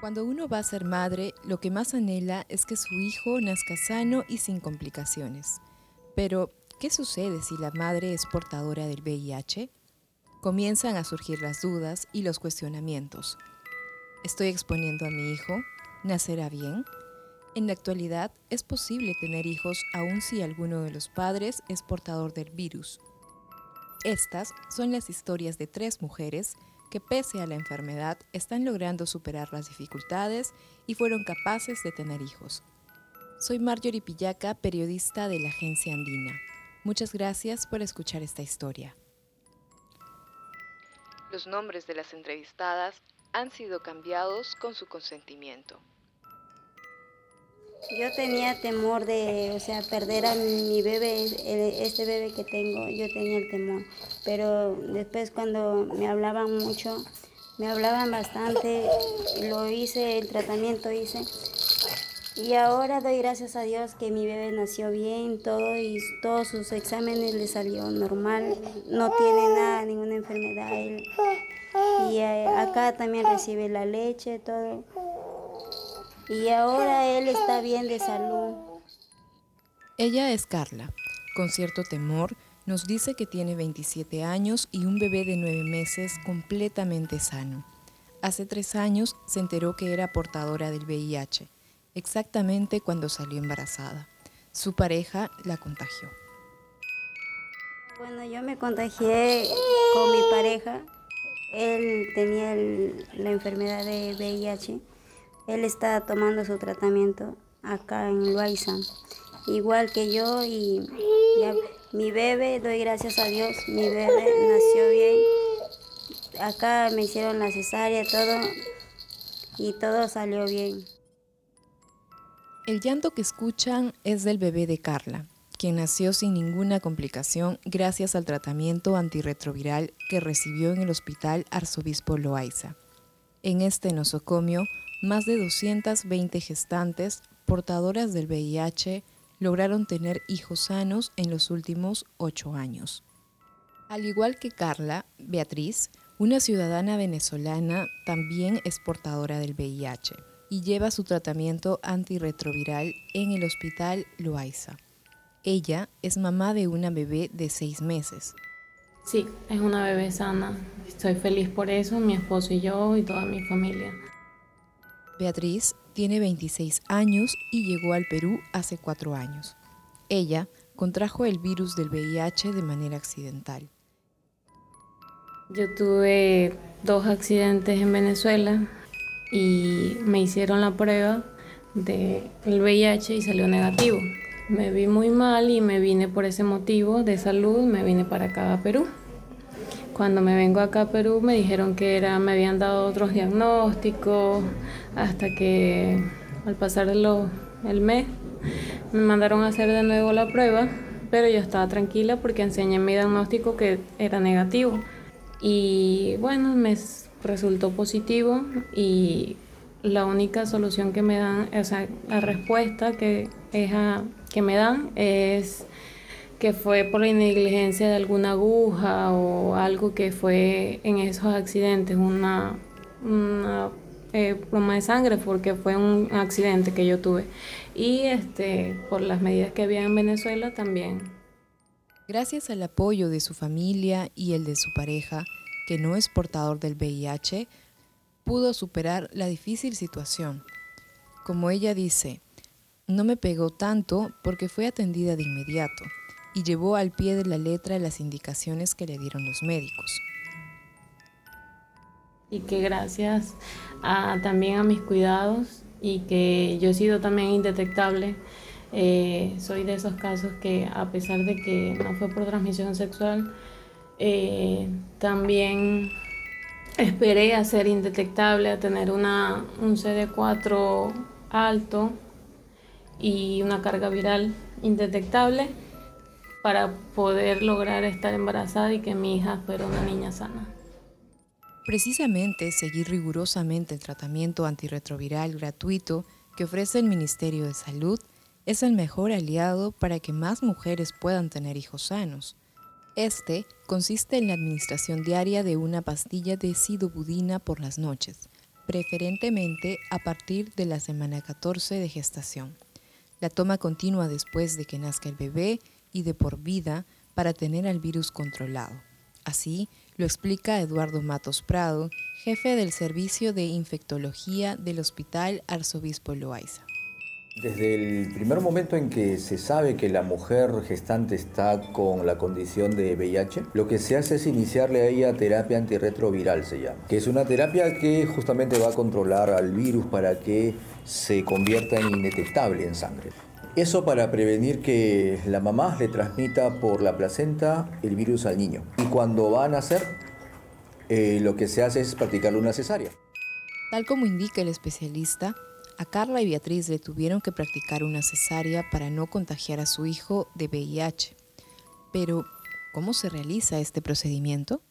Cuando uno va a ser madre, lo que más anhela es que su hijo nazca sano y sin complicaciones. Pero, ¿qué sucede si la madre es portadora del VIH? Comienzan a surgir las dudas y los cuestionamientos. ¿Estoy exponiendo a mi hijo? ¿Nacerá bien? En la actualidad es posible tener hijos aun si alguno de los padres es portador del virus. Estas son las historias de tres mujeres que pese a la enfermedad están logrando superar las dificultades y fueron capaces de tener hijos. Soy Marjorie Pillaca, periodista de la agencia Andina. Muchas gracias por escuchar esta historia. Los nombres de las entrevistadas han sido cambiados con su consentimiento. Yo tenía temor de, o sea, perder a mi bebé, este bebé que tengo, yo tenía el temor. Pero después cuando me hablaban mucho, me hablaban bastante, lo hice, el tratamiento hice. Y ahora doy gracias a Dios que mi bebé nació bien, todo y todos sus exámenes le salió normal, no tiene nada, ninguna enfermedad. Y eh, acá también recibe la leche, todo y ahora él está bien de salud. Ella es Carla. Con cierto temor, nos dice que tiene 27 años y un bebé de 9 meses completamente sano. Hace tres años se enteró que era portadora del VIH, exactamente cuando salió embarazada. Su pareja la contagió. Bueno, yo me contagié con mi pareja. Él tenía la enfermedad de VIH él está tomando su tratamiento acá en Loaiza, igual que yo y mi bebé, doy gracias a Dios, mi bebé nació bien. Acá me hicieron la cesárea, todo, y todo salió bien. El llanto que escuchan es del bebé de Carla, quien nació sin ninguna complicación gracias al tratamiento antirretroviral que recibió en el Hospital Arzobispo Loaiza. En este nosocomio más de 220 gestantes portadoras del VIH lograron tener hijos sanos en los últimos ocho años. Al igual que Carla, Beatriz, una ciudadana venezolana, también es portadora del VIH y lleva su tratamiento antirretroviral en el hospital Loaiza. Ella es mamá de una bebé de seis meses. Sí, es una bebé sana. Estoy feliz por eso, mi esposo y yo y toda mi familia. Beatriz tiene 26 años y llegó al Perú hace cuatro años. Ella contrajo el virus del VIH de manera accidental. Yo tuve dos accidentes en Venezuela y me hicieron la prueba del VIH y salió negativo. Me vi muy mal y me vine por ese motivo de salud, me vine para acá a Perú. Cuando me vengo acá a Perú me dijeron que era, me habían dado otros diagnósticos, hasta que al pasar el mes me mandaron a hacer de nuevo la prueba, pero yo estaba tranquila porque enseñé mi diagnóstico que era negativo. Y bueno, me resultó positivo y la única solución que me dan, o sea, la respuesta que, es que me dan es que fue por la negligencia de alguna aguja o algo que fue en esos accidentes, una, una eh, pluma de sangre, porque fue un accidente que yo tuve. Y este, por las medidas que había en Venezuela también. Gracias al apoyo de su familia y el de su pareja, que no es portador del VIH, pudo superar la difícil situación. Como ella dice, no me pegó tanto porque fue atendida de inmediato y llevó al pie de la letra las indicaciones que le dieron los médicos. Y que gracias a, también a mis cuidados y que yo he sido también indetectable, eh, soy de esos casos que a pesar de que no fue por transmisión sexual, eh, también esperé a ser indetectable, a tener una, un CD4 alto y una carga viral indetectable para poder lograr estar embarazada y que mi hija fuera una niña sana. Precisamente seguir rigurosamente el tratamiento antirretroviral gratuito que ofrece el Ministerio de Salud es el mejor aliado para que más mujeres puedan tener hijos sanos. Este consiste en la administración diaria de una pastilla de sidobudina por las noches, preferentemente a partir de la semana 14 de gestación. La toma continua después de que nazca el bebé y de por vida para tener al virus controlado. Así lo explica Eduardo Matos Prado, jefe del Servicio de Infectología del Hospital Arzobispo Loaiza. Desde el primer momento en que se sabe que la mujer gestante está con la condición de VIH, lo que se hace es iniciarle a ella terapia antirretroviral, se llama, que es una terapia que justamente va a controlar al virus para que se convierta en indetectable en sangre. Eso para prevenir que la mamá le transmita por la placenta el virus al niño. Y cuando va a nacer, eh, lo que se hace es practicarle una cesárea. Tal como indica el especialista, a Carla y Beatriz le tuvieron que practicar una cesárea para no contagiar a su hijo de VIH. Pero, ¿cómo se realiza este procedimiento?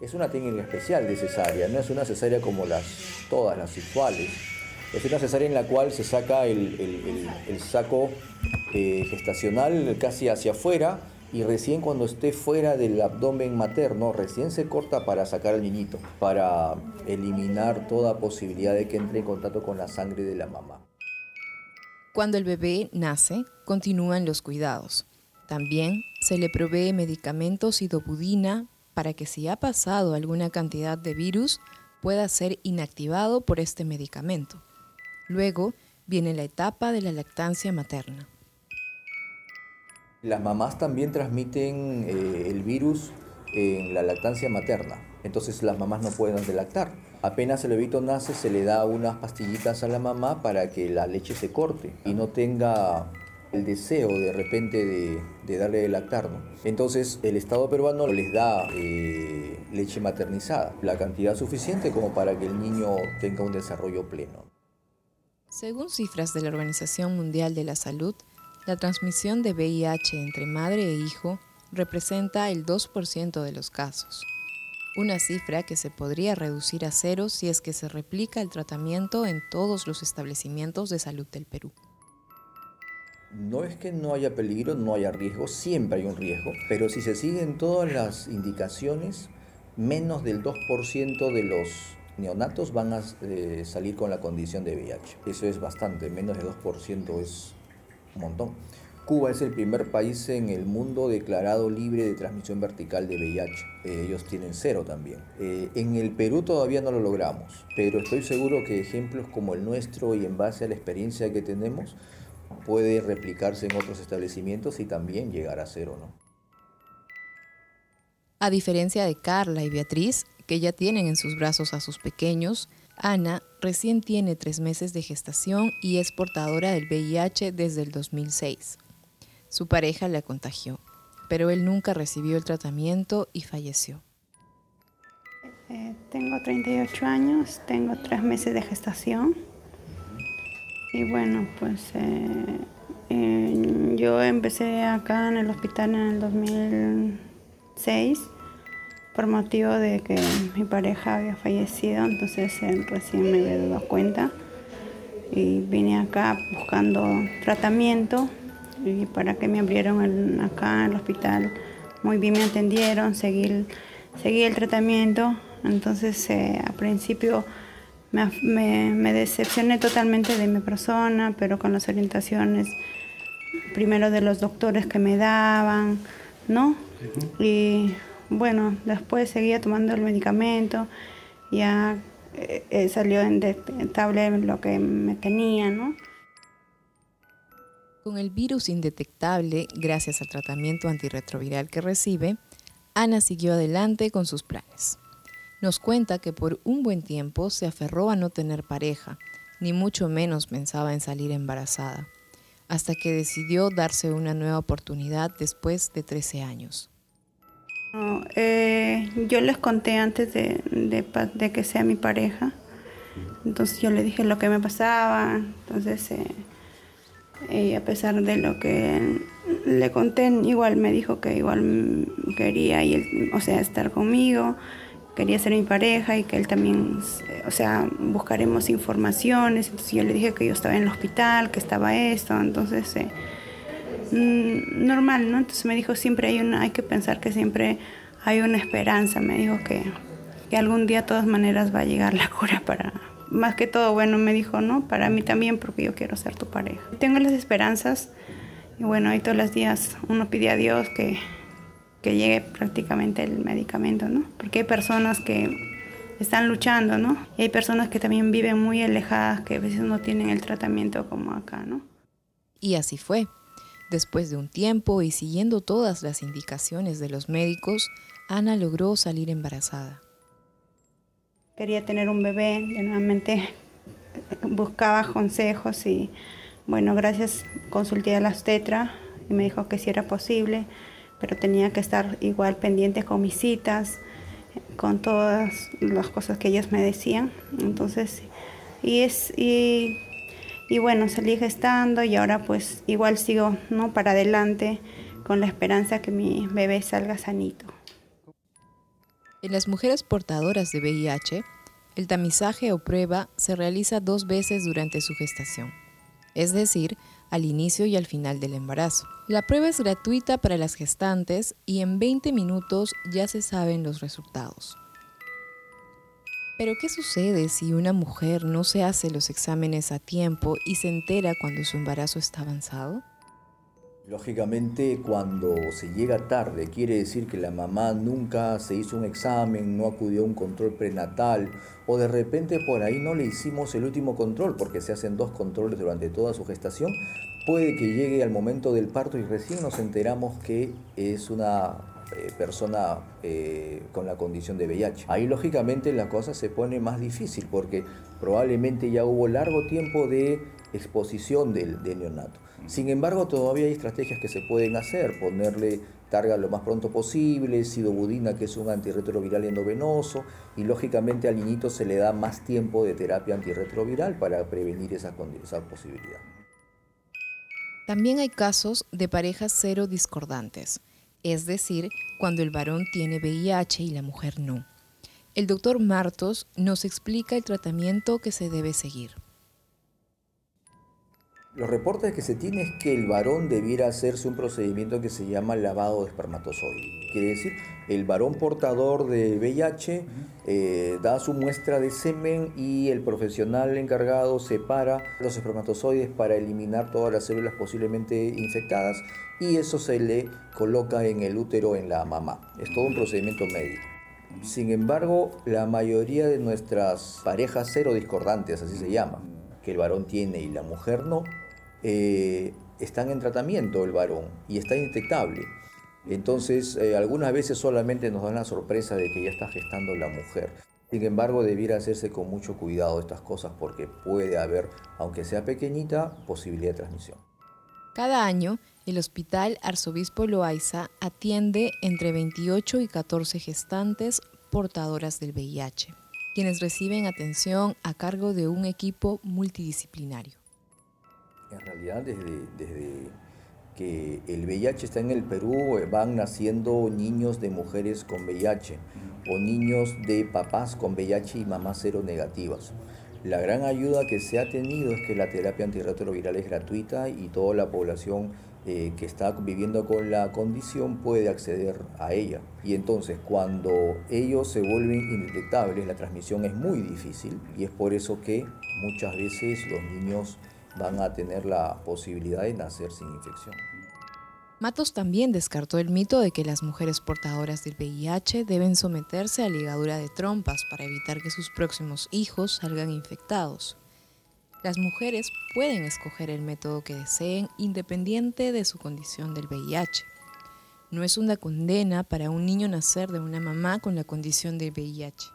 Es una técnica especial de cesárea, no es una cesárea como las, todas las usuales. Es una cesárea en la cual se saca el, saco eh, gestacional casi hacia afuera y recién cuando esté fuera del abdomen materno, recién se corta para sacar al niñito, para eliminar toda posibilidad de que entre en contacto con la sangre de la mamá. Cuando el bebé nace, continúan los cuidados. También se le provee medicamentos y dobudina para que si ha pasado alguna cantidad de virus pueda ser inactivado por este medicamento. Luego viene la etapa de la lactancia materna. Las mamás también transmiten eh, el virus en la lactancia materna, entonces las mamás no pueden lactar. Apenas el bebito nace, se le da unas pastillitas a la mamá para que la leche se corte y no tenga el deseo de repente de, darle de lactar. Entonces el Estado peruano les da eh, leche maternizada, la cantidad suficiente como para que el niño tenga un desarrollo pleno. Según cifras de la Organización Mundial de la Salud, la transmisión de VIH entre madre e hijo representa el 2% de los casos, una cifra que se podría reducir a cero si es que se replica el tratamiento en todos los establecimientos de salud del Perú. No es que no haya peligro, no haya riesgo, siempre hay un riesgo, pero si se siguen todas las indicaciones, menos del 2% de los neonatos van a eh, salir con la condición de VIH. Eso es bastante, menos del 2% es un montón. Cuba es el primer país en el mundo declarado libre de transmisión vertical de VIH. Eh, ellos tienen cero también. Eh, en el Perú todavía no lo logramos, pero estoy seguro que ejemplos como el nuestro y en base a la experiencia que tenemos puede replicarse en otros establecimientos y también llegar a cero, ¿no? A diferencia de Carla y Beatriz, que ya tienen en sus brazos a sus pequeños, Ana recién tiene tres meses de gestación y es portadora del VIH desde el 2006. Su pareja la contagió, pero él nunca recibió el tratamiento y falleció. Eh, tengo 38 años, tengo tres meses de gestación y bueno, pues eh, eh, yo empecé acá en el hospital en el 2006 por motivo de que mi pareja había fallecido, entonces él recién me había dado cuenta y vine acá buscando tratamiento y para que me abrieron acá en el hospital. Muy bien me atendieron, seguí, seguí el tratamiento, entonces eh, a principio me, me, decepcioné totalmente de mi persona, pero con las orientaciones primero de los doctores que me daban, ¿no? Y bueno, después seguía tomando el medicamento, ya eh, eh, salió en detectable lo que me tenía, ¿no? Con el virus indetectable, gracias al tratamiento antirretroviral que recibe, Ana siguió adelante con sus planes. Nos cuenta que por un buen tiempo se aferró a no tener pareja, ni mucho menos pensaba en salir embarazada, hasta que decidió darse una nueva oportunidad después de 13 años. Eh, yo les conté antes de, que sea mi pareja. Entonces yo le dije lo que me pasaba. Entonces, eh, a pesar de lo que le conté, igual me dijo que igual quería, o sea, estar conmigo, quería ser mi pareja y que él también, o sea, buscaremos informaciones. Entonces yo le dije que yo estaba en el hospital, que estaba esto. Entonces, eh, normal, ¿no? Entonces me dijo, siempre hay una, hay que pensar que siempre hay una esperanza, me dijo que, que algún día de todas maneras va a llegar la cura para, más que todo, bueno, me dijo, no, para mí también, porque yo quiero ser tu pareja. Tengo las esperanzas y bueno, ahí todos los días uno pide a Dios que, que llegue prácticamente el medicamento, ¿no? Porque hay personas que están luchando, ¿no? Y hay personas que también viven muy alejadas, que a veces no tienen el tratamiento como acá, ¿no? Y así fue. Después de un tiempo y siguiendo todas las indicaciones de los médicos, Ana logró salir embarazada. Quería tener un bebé, y nuevamente buscaba consejos y bueno, gracias consulté a las tetra y me dijo que sí era posible, pero tenía que estar igual pendiente con mis citas, con todas las cosas que ellos me decían. Entonces, y es y y bueno, salí gestando y ahora pues igual sigo ¿no? para adelante con la esperanza que mi bebé salga sanito. En las mujeres portadoras de VIH, el tamizaje o prueba se realiza dos veces durante su gestación, es decir, al inicio y al final del embarazo. La prueba es gratuita para las gestantes y en 20 minutos ya se saben los resultados. Pero ¿qué sucede si una mujer no se hace los exámenes a tiempo y se entera cuando su embarazo está avanzado? Lógicamente, cuando se llega tarde, quiere decir que la mamá nunca se hizo un examen, no acudió a un control prenatal, o de repente por ahí no le hicimos el último control, porque se hacen dos controles durante toda su gestación, puede que llegue al momento del parto y recién nos enteramos que es una eh, persona eh, con la condición de VIH. Ahí lógicamente la cosa se pone más difícil porque probablemente ya hubo largo tiempo de exposición del, neonato. Sin embargo, todavía hay estrategias que se pueden hacer, ponerle targa lo más pronto posible, sidobudina, que es un antirretroviral endovenoso, y lógicamente al niñito se le da más tiempo de terapia antirretroviral para prevenir esa, esa posibilidad. También hay casos de parejas cero discordantes, es decir, cuando el varón tiene VIH y la mujer no. El doctor Martos nos explica el tratamiento que se debe seguir. Los reportes que se tiene es que el varón debiera hacerse un procedimiento que se llama lavado de espermatozoides. Quiere decir, el varón portador de VIH eh, da su muestra de semen y el profesional encargado separa los espermatozoides para eliminar todas las células posiblemente infectadas y eso se le coloca en el útero en la mamá. Es todo un procedimiento médico. Sin embargo, la mayoría de nuestras parejas cero discordantes, así se llama, que el varón tiene y la mujer no, eh, están en tratamiento el varón y está indetectable. Entonces, eh, algunas veces solamente nos dan la sorpresa de que ya está gestando la mujer. Sin embargo, debiera hacerse con mucho cuidado estas cosas porque puede haber, aunque sea pequeñita, posibilidad de transmisión. Cada año, el Hospital Arzobispo Loaiza atiende entre 28 y 14 gestantes portadoras del VIH, quienes reciben atención a cargo de un equipo multidisciplinario. En realidad, desde, que el VIH está en el Perú, eh, van naciendo niños de mujeres con VIH o niños de papás con VIH y mamás cero negativas. La gran ayuda que se ha tenido es que la terapia antirretroviral es gratuita y toda la población eh, que está viviendo con la condición puede acceder a ella. Y entonces cuando ellos se vuelven indetectables, la transmisión es muy difícil y es por eso que muchas veces los niños van a tener la posibilidad de nacer sin infección. Matos también descartó el mito de que las mujeres portadoras del VIH deben someterse a ligadura de trompas para evitar que sus próximos hijos salgan infectados. Las mujeres pueden escoger el método que deseen independiente de su condición del VIH. No es una condena para un niño nacer de una mamá con la condición de VIH.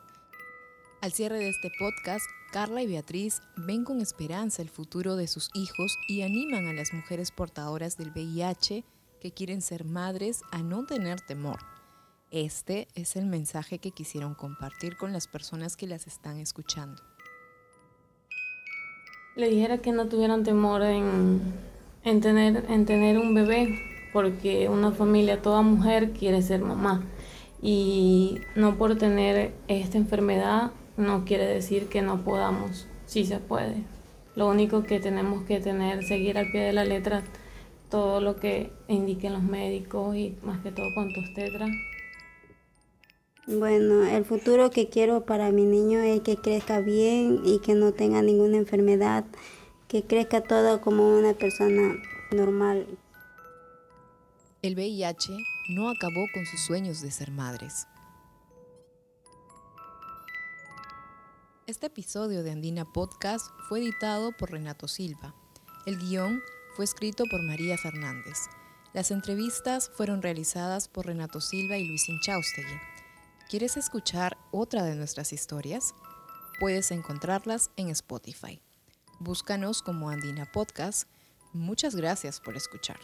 Al cierre de este podcast, Carla y Beatriz ven con esperanza el futuro de sus hijos y animan a las mujeres portadoras del VIH que quieren ser madres a no tener temor. Este es el mensaje que quisieron compartir con las personas que las están escuchando. Le dijera que no tuvieran temor en, tener, en tener un bebé, porque una familia, toda mujer quiere ser mamá. Y no por tener esta enfermedad no quiere decir que no podamos, sí se puede. Lo único que tenemos que tener, seguir al pie de la letra todo lo que indiquen los médicos y más que todo cuantos tetras. Bueno, el futuro que quiero para mi niño es que crezca bien y que no tenga ninguna enfermedad, que crezca todo como una persona normal. El VIH no acabó con sus sueños de ser madres. Este episodio de Andina Podcast fue editado por Renato Silva. El guion fue escrito por María Fernández. Las entrevistas fueron realizadas por Renato Silva y Luis Inchaustegui. ¿Quieres escuchar otra de nuestras historias? Puedes encontrarlas en Spotify. Búscanos como Andina Podcast. Muchas gracias por escuchar.